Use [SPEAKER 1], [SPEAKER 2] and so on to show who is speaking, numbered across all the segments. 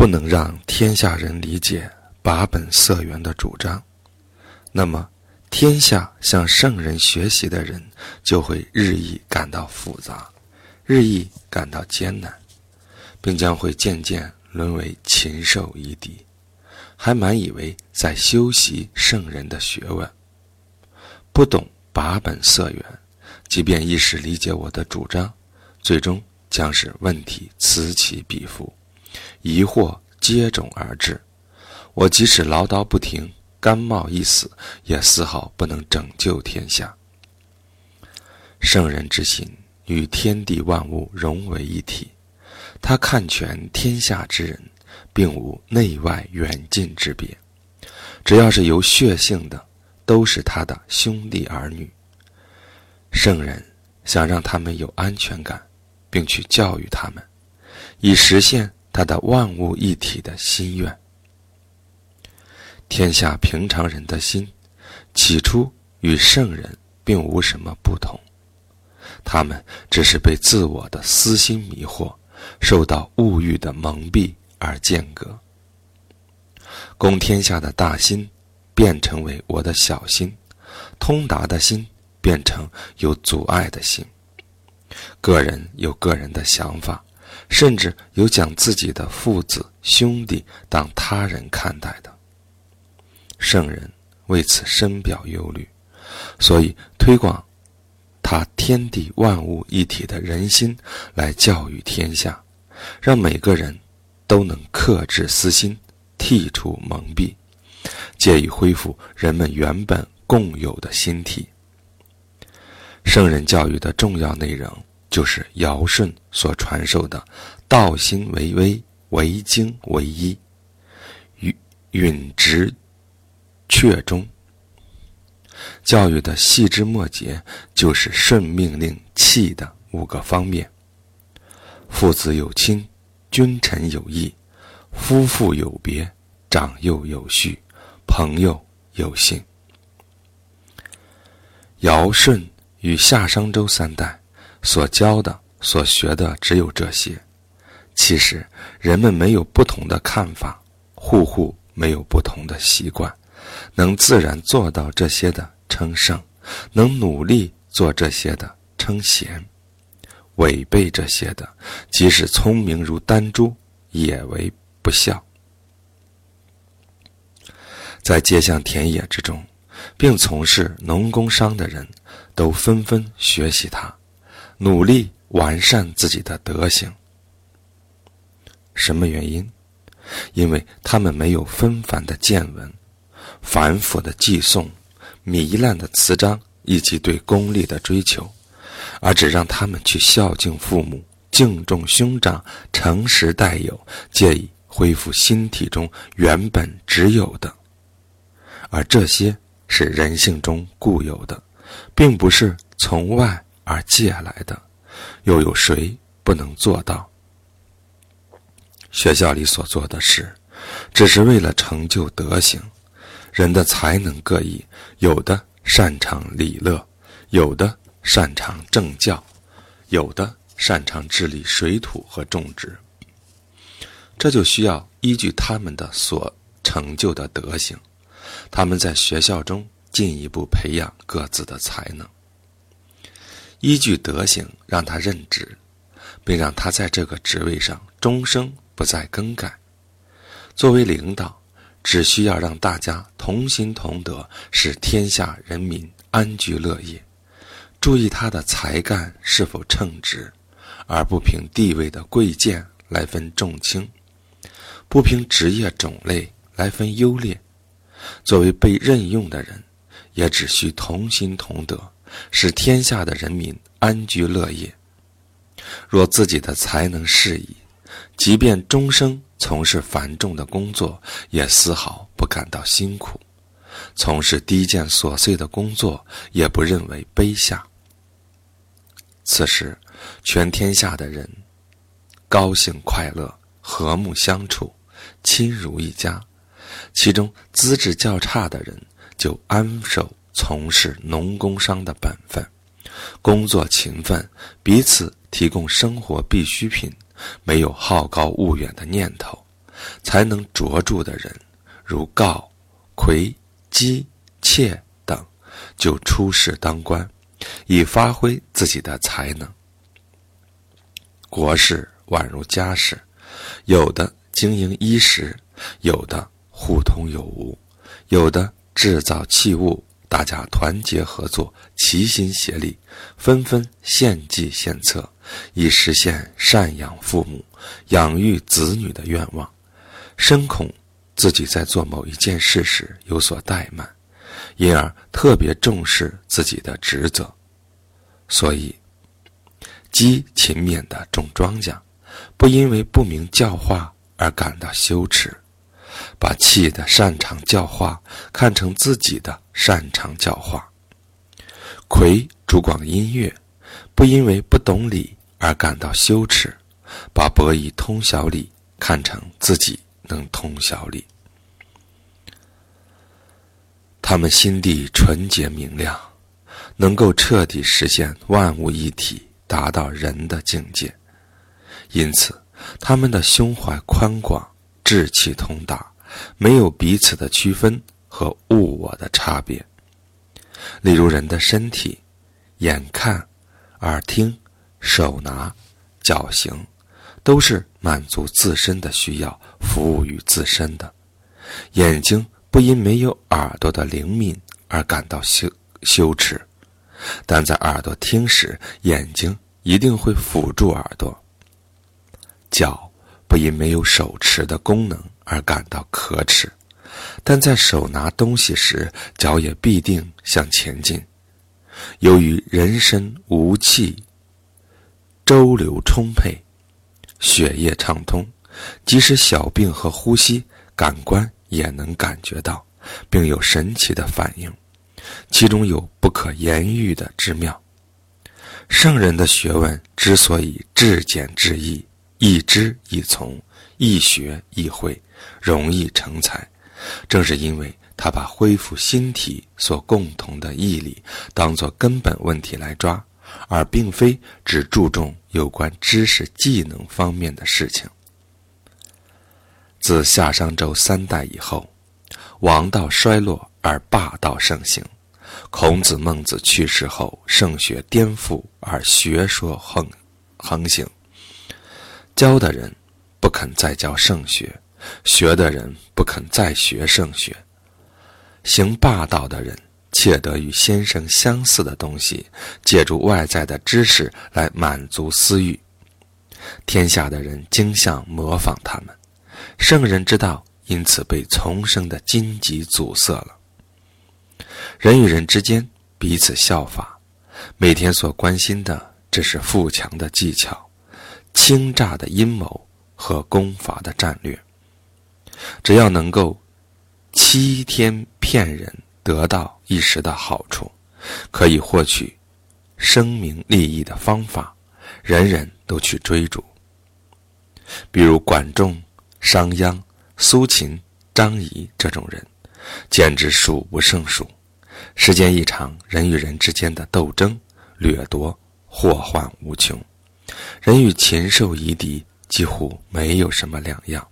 [SPEAKER 1] 不能让天下人理解把本色源的主张，那么天下向圣人学习的人就会日益感到复杂，日益感到艰难，并将会渐渐沦为禽兽一敌，还满以为在修习圣人的学问，不懂把本色源，即便一时理解我的主张，最终将是问题此起彼伏。疑惑接踵而至，我即使唠叨不停，甘冒一死，也丝毫不能拯救天下。圣人之心与天地万物融为一体，他看全天下之人，并无内外远近之别，只要是有血性的，都是他的兄弟儿女。圣人想让他们有安全感，并去教育他们，以实现。他的万物一体的心愿。天下平常人的心，起初与圣人并无什么不同，他们只是被自我的私心迷惑，受到物欲的蒙蔽而间隔。公天下的大心，变成为我的小心；通达的心，变成有阻碍的心。个人有个人的想法。甚至有将自己的父子兄弟当他人看待的。圣人为此深表忧虑，所以推广他天地万物一体的人心，来教育天下，让每个人都能克制私心，剔除蒙蔽，借以恢复人们原本共有的心体。圣人教育的重要内容。就是尧舜所传授的“道心为微，为精为一，允允直确中”。教育的细枝末节，就是顺命令气的五个方面：父子有亲，君臣有义，夫妇有别，长幼有序，朋友有信。尧舜与夏商周三代。所教的、所学的只有这些。其实，人们没有不同的看法，户户没有不同的习惯。能自然做到这些的称圣，能努力做这些的称贤。违背这些的，即使聪明如丹珠，也为不孝。在街巷田野之中，并从事农工商的人，都纷纷学习他。努力完善自己的德行。什么原因？因为他们没有纷繁的见闻、繁复的寄诵、糜烂的词章以及对功利的追求，而只让他们去孝敬父母、敬重兄长、诚实待友，借以恢复心体中原本只有的。而这些是人性中固有的，并不是从外。而借来的，又有谁不能做到？学校里所做的事，只是为了成就德行。人的才能各异，有的擅长礼乐，有的擅长政教，有的擅长治理水土和种植。这就需要依据他们的所成就的德行，他们在学校中进一步培养各自的才能。依据德行让他任职，并让他在这个职位上终生不再更改。作为领导，只需要让大家同心同德，使天下人民安居乐业。注意他的才干是否称职，而不凭地位的贵贱来分重轻，不凭职业种类来分优劣。作为被任用的人，也只需同心同德。使天下的人民安居乐业。若自己的才能适宜，即便终生从事繁重的工作，也丝毫不感到辛苦；从事低贱琐碎的工作，也不认为卑下。此时，全天下的人高兴快乐，和睦相处，亲如一家；其中资质较差的人，就安守。从事农工商的本分，工作勤奋，彼此提供生活必需品，没有好高骛远的念头，才能卓著的人，如告、魁、姬、妾等，就出仕当官，以发挥自己的才能。国事宛如家事，有的经营衣食，有的互通有无，有的制造器物，大家团结合作，齐心协力，纷纷献计献策，以实现赡养父母、养育子女的愿望。深恐自己在做某一件事时有所怠慢，因而特别重视自己的职责，所以积勤勉的种庄稼，不因为不明教化而感到羞耻，把气的擅长教化看成自己的擅长教化。魁主广音乐，不因为不懂礼而感到羞耻，把博弈通晓礼看成自己。能通晓理，他们心地纯洁明亮，能够彻底实现万物一体，达到人的境界。因此，他们的胸怀宽广，志气通达，没有彼此的区分和物我的差别。例如，人的身体，眼看、耳听、手拿、脚行。都是满足自身的需要，服务于自身的。眼睛不因没有耳朵的灵敏而感到羞羞耻，但在耳朵听时，眼睛一定会辅助耳朵。脚不因没有手持的功能而感到可耻，但在手拿东西时，脚也必定向前进。由于人身无气，周流充沛。血液畅通，即使小病和呼吸感官也能感觉到，并有神奇的反应，其中有不可言喻的之妙。圣人的学问之所以至简至易，一知一从，一学一会，容易成才，正是因为他把恢复心体所共同的毅力当作根本问题来抓。而并非只注重有关知识技能方面的事情。自夏商周三代以后，王道衰落而霸道盛行。孔子、孟子去世后，圣学颠覆而学说横横行。教的人不肯再教圣学，学的人不肯再学圣学。行霸道的人。窃得与先生相似的东西，借助外在的知识来满足私欲。天下的人竞相模仿他们，圣人之道因此被丛生的荆棘阻塞了。人与人之间彼此效法，每天所关心的只是富强的技巧、倾诈的阴谋和攻伐的战略。只要能够欺天骗人。得到一时的好处，可以获取声名利益的方法，人人都去追逐。比如管仲、商鞅、苏秦、张仪这种人，简直数不胜数。时间一长，人与人之间的斗争、掠夺、祸患无穷，人与禽兽夷狄几乎没有什么两样，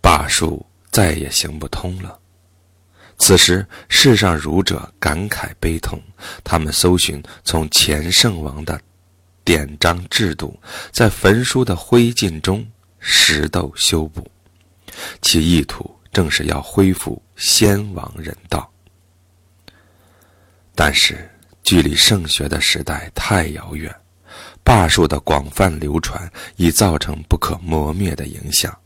[SPEAKER 1] 罢黜再也行不通了。此时，世上儒者感慨悲痛，他们搜寻从前圣王的典章制度，在焚书的灰烬中拾斗修补，其意图正是要恢复先王人道。但是，距离圣学的时代太遥远，霸术的广泛流传已造成不可磨灭的影响。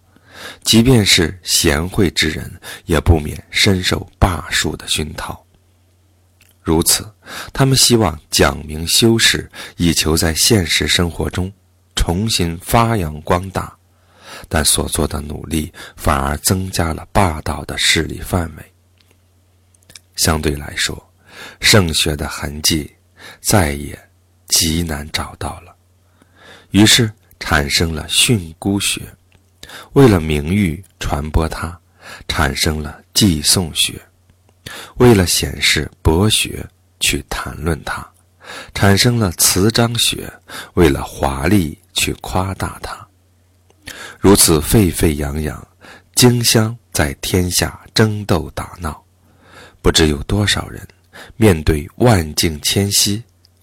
[SPEAKER 1] 即便是贤惠之人，也不免深受霸术的熏陶。如此，他们希望讲明修饰，以求在现实生活中重新发扬光大，但所做的努力反而增加了霸道的势力范围。相对来说，圣学的痕迹再也极难找到了，于是产生了训诂学。为了名誉传播它，产生了寄送学；为了显示博学去谈论它，产生了词章学；为了华丽去夸大它。如此沸沸扬扬，竞相在天下争斗打闹，不知有多少人面对万境迁徙，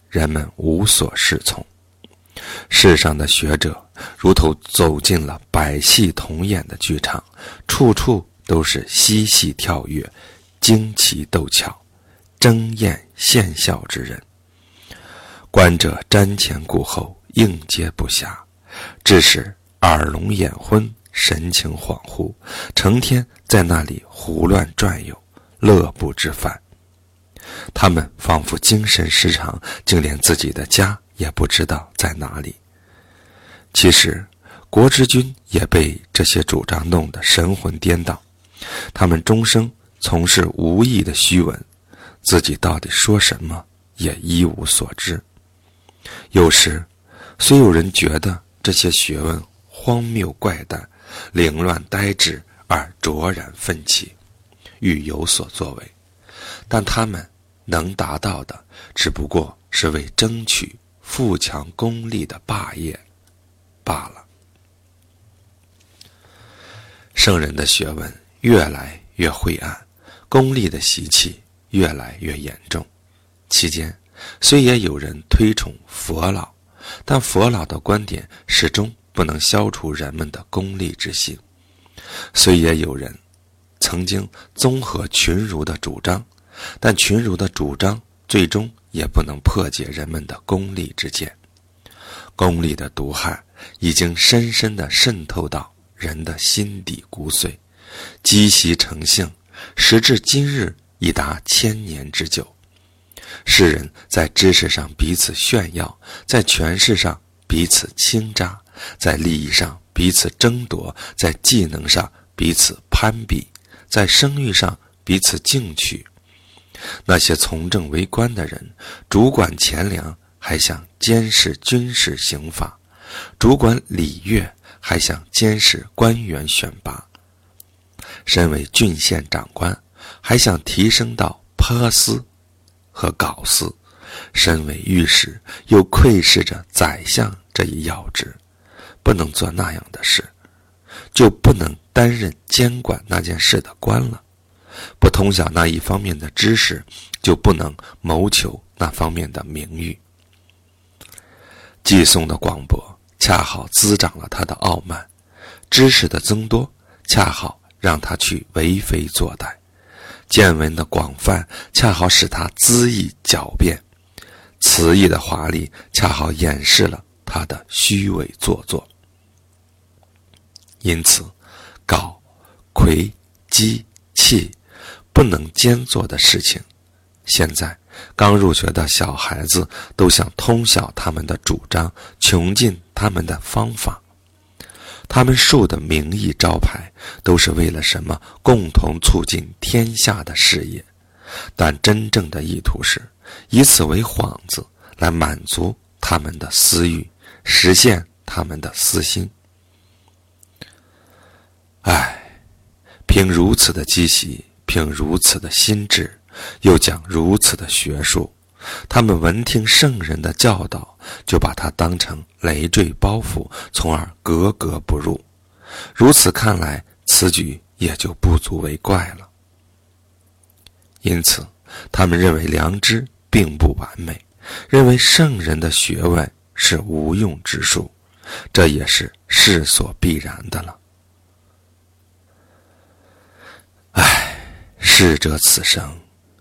[SPEAKER 1] 人们无所适从。世上的学者如同走进了百戏同演的剧场，处处都是嬉戏跳跃、惊奇斗巧、争艳献笑之人。观者瞻前顾后，应接不暇，致使耳聋眼昏、神情恍惚，成天在那里胡乱转悠，乐不知返。他们仿佛精神失常，竟连自己的家也不知道在哪里。其实，国之君也被这些主张弄得神魂颠倒。他们终生从事无益的虚文，自己到底说什么也一无所知。有时，虽有人觉得这些学问荒谬怪诞、凌乱呆滞而卓然奋起，欲有所作为，但他们能达到的，只不过是为争取富强功利的霸业罢了。圣人的学问越来越晦暗，功利的习气越来越严重，期间。虽也有人推崇佛老，但佛老的观点始终不能消除人们的功利之心。虽也有人曾经综合群儒的主张，但群儒的主张最终也不能破解人们的功利之见。功利的毒害已经深深地渗透到人的心底骨髓，积习成性，时至今日已达千年之久。世人在知识上彼此炫耀，在权势上彼此倾轧，在利益上彼此争夺，在技能上彼此攀比，在声誉上彼此竞取。那些从政为官的人，主管钱粮，还想监视军事刑法；主管礼乐，还想监视官员选拔。身为郡县长官，还想提升到颇司。和搞司，身为御史，又窥视着宰相这一要职，不能做那样的事，就不能担任监管那件事的官了；不通晓那一方面的知识，就不能谋求那方面的名誉。寄送的广博恰好滋长了他的傲慢，知识的增多恰好让他去为非作歹。见闻的广泛，恰好使他恣意狡辩；词意的华丽，恰好掩饰了他的虚伪做作。因此，搞、魁、机、气不能兼做的事情，现在刚入学的小孩子都想通晓他们的主张，穷尽他们的方法。他们树的名义招牌都是为了什么？共同促进天下的事业，但真正的意图是以此为幌子，来满足他们的私欲，实现他们的私心。唉，凭如此的积习，凭如此的心智，又讲如此的学术。他们闻听圣人的教导，就把它当成累赘包袱，从而格格不入。如此看来，此举也就不足为怪了。因此，他们认为良知并不完美，认为圣人的学问是无用之术，这也是势所必然的了。唉，逝者此生。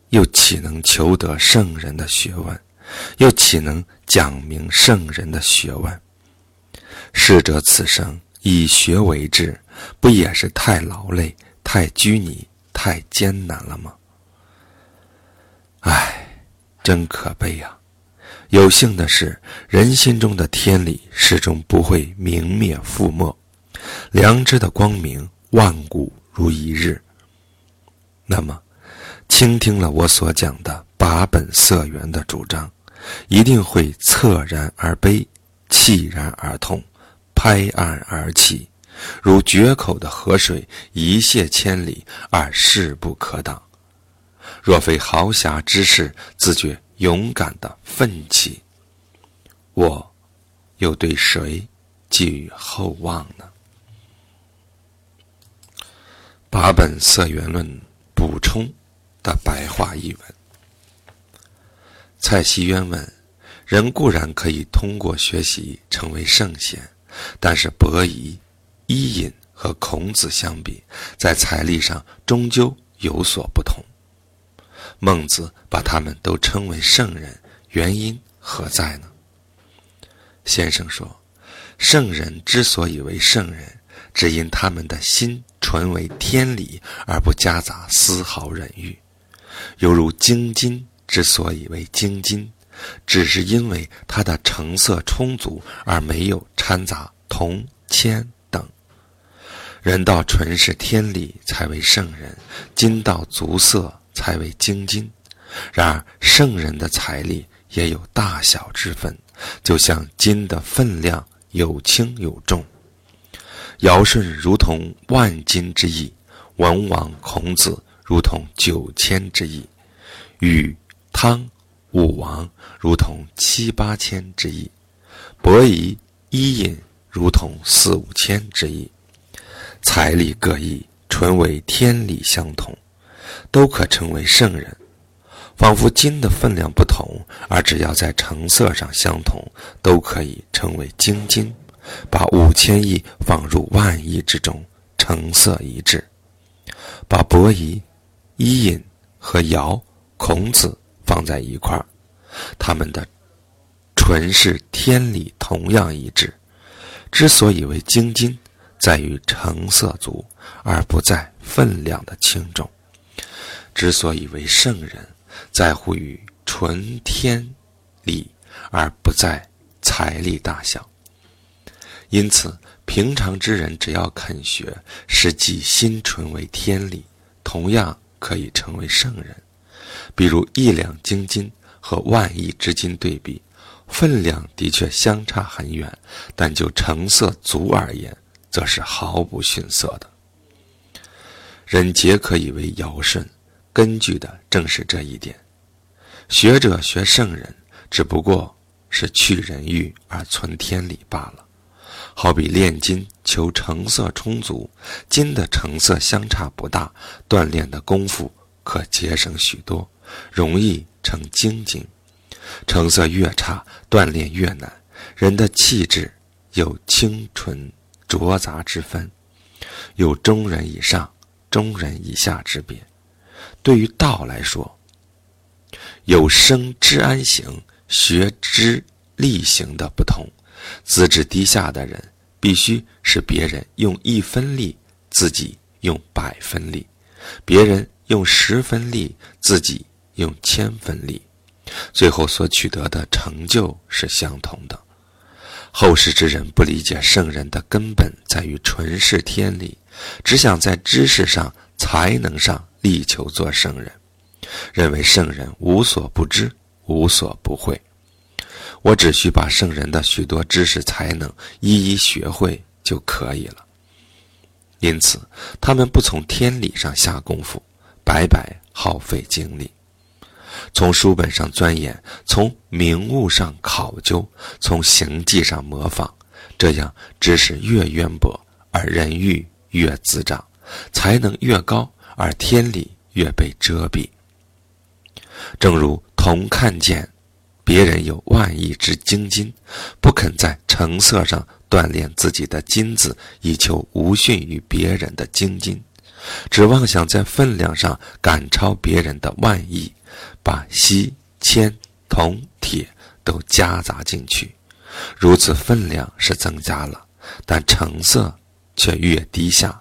[SPEAKER 1] 又岂能求得圣人的学问？又岂能讲明圣人的学问？逝者此生以学为志，不也是太劳累、太拘泥、太艰难了吗？唉，真可悲呀！有幸的是，人心中的天理始终不会明灭覆没，良知的光明万古如一日。那么。倾听了我所讲的八本色缘的主张，一定会恻然而悲，泣然而痛，拍案而起，如决口的河水，一泻千里而势不可挡。若非豪侠之士自觉勇敢的奋起，我又对谁寄予厚望呢？八本色缘论补充的白话译文。蔡希渊问：人固然可以通过学习成为圣贤，但是伯夷、伊尹和孔子相比，在财力上终究有所不同。孟子把他们都称为圣人，原因何在呢？先生说，圣人之所以为圣人，只因他们的心纯为天理，而不夹杂丝毫人欲；犹如精金之所以为精金，只是因为它的成色充足，而没有掺杂铜、铅等。人道纯是天理，才为圣人；金道足色。才为精金，然而圣人的财力也有大小之分，就像金的分量有轻有重。尧舜如同万金之意，文王孔子如同九千之意，禹汤武王如同七八千之意，伯夷伊尹如同四五千之意。财力各异，纯为天理相同。都可称为圣人，仿佛金的分量不同，而只要在成色上相同，都可以称为精金。把五千亿放入万亿之中，成色一致。把伯夷、伊尹和尧、孔子放在一块儿，他们的纯是天理同样一致。之所以为精金，在于成色足，而不在分量的轻重。之所以为圣人，在乎于纯天理，而不在财力大小。因此，平常之人只要肯学，实际心纯为天理，同样可以成为圣人。比如一两金金和万亿之金对比，分量的确相差很远，但就成色足而言，则是毫不逊色的。人皆可以为尧舜。根据的正是这一点，学者学圣人，只不过是去人欲而存天理罢了。好比炼金求成色充足，金的成色相差不大，锻炼的功夫可节省许多，容易成精金。成色越差，锻炼越难。人的气质有清纯浊杂之分，有中人以上、中人以下之别。对于道来说，有生知安行、学知力行的不同。资质低下的人，必须是别人用一分力，自己用百分力；别人用十分力，自己用千分力，最后所取得的成就是相同的。后世之人不理解圣人的根本在于纯是天理，只想在知识上、才能上。力求做圣人，认为圣人无所不知、无所不会。我只需把圣人的许多知识才能一一学会就可以了。因此，他们不从天理上下功夫，白白耗费精力；从书本上钻研，从名物上考究，从行迹上模仿，这样知识越渊博，而人欲越滋长，才能越高。而天理越被遮蔽，正如同看见别人有万亿之精金，不肯在成色上锻炼自己的金子，以求无逊于别人的精金，只妄想在分量上赶超别人的万亿，把锡、铅、铜、铁都夹杂进去，如此分量是增加了，但成色却越低下，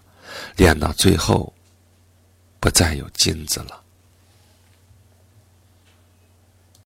[SPEAKER 1] 练到最后。不再有金子了。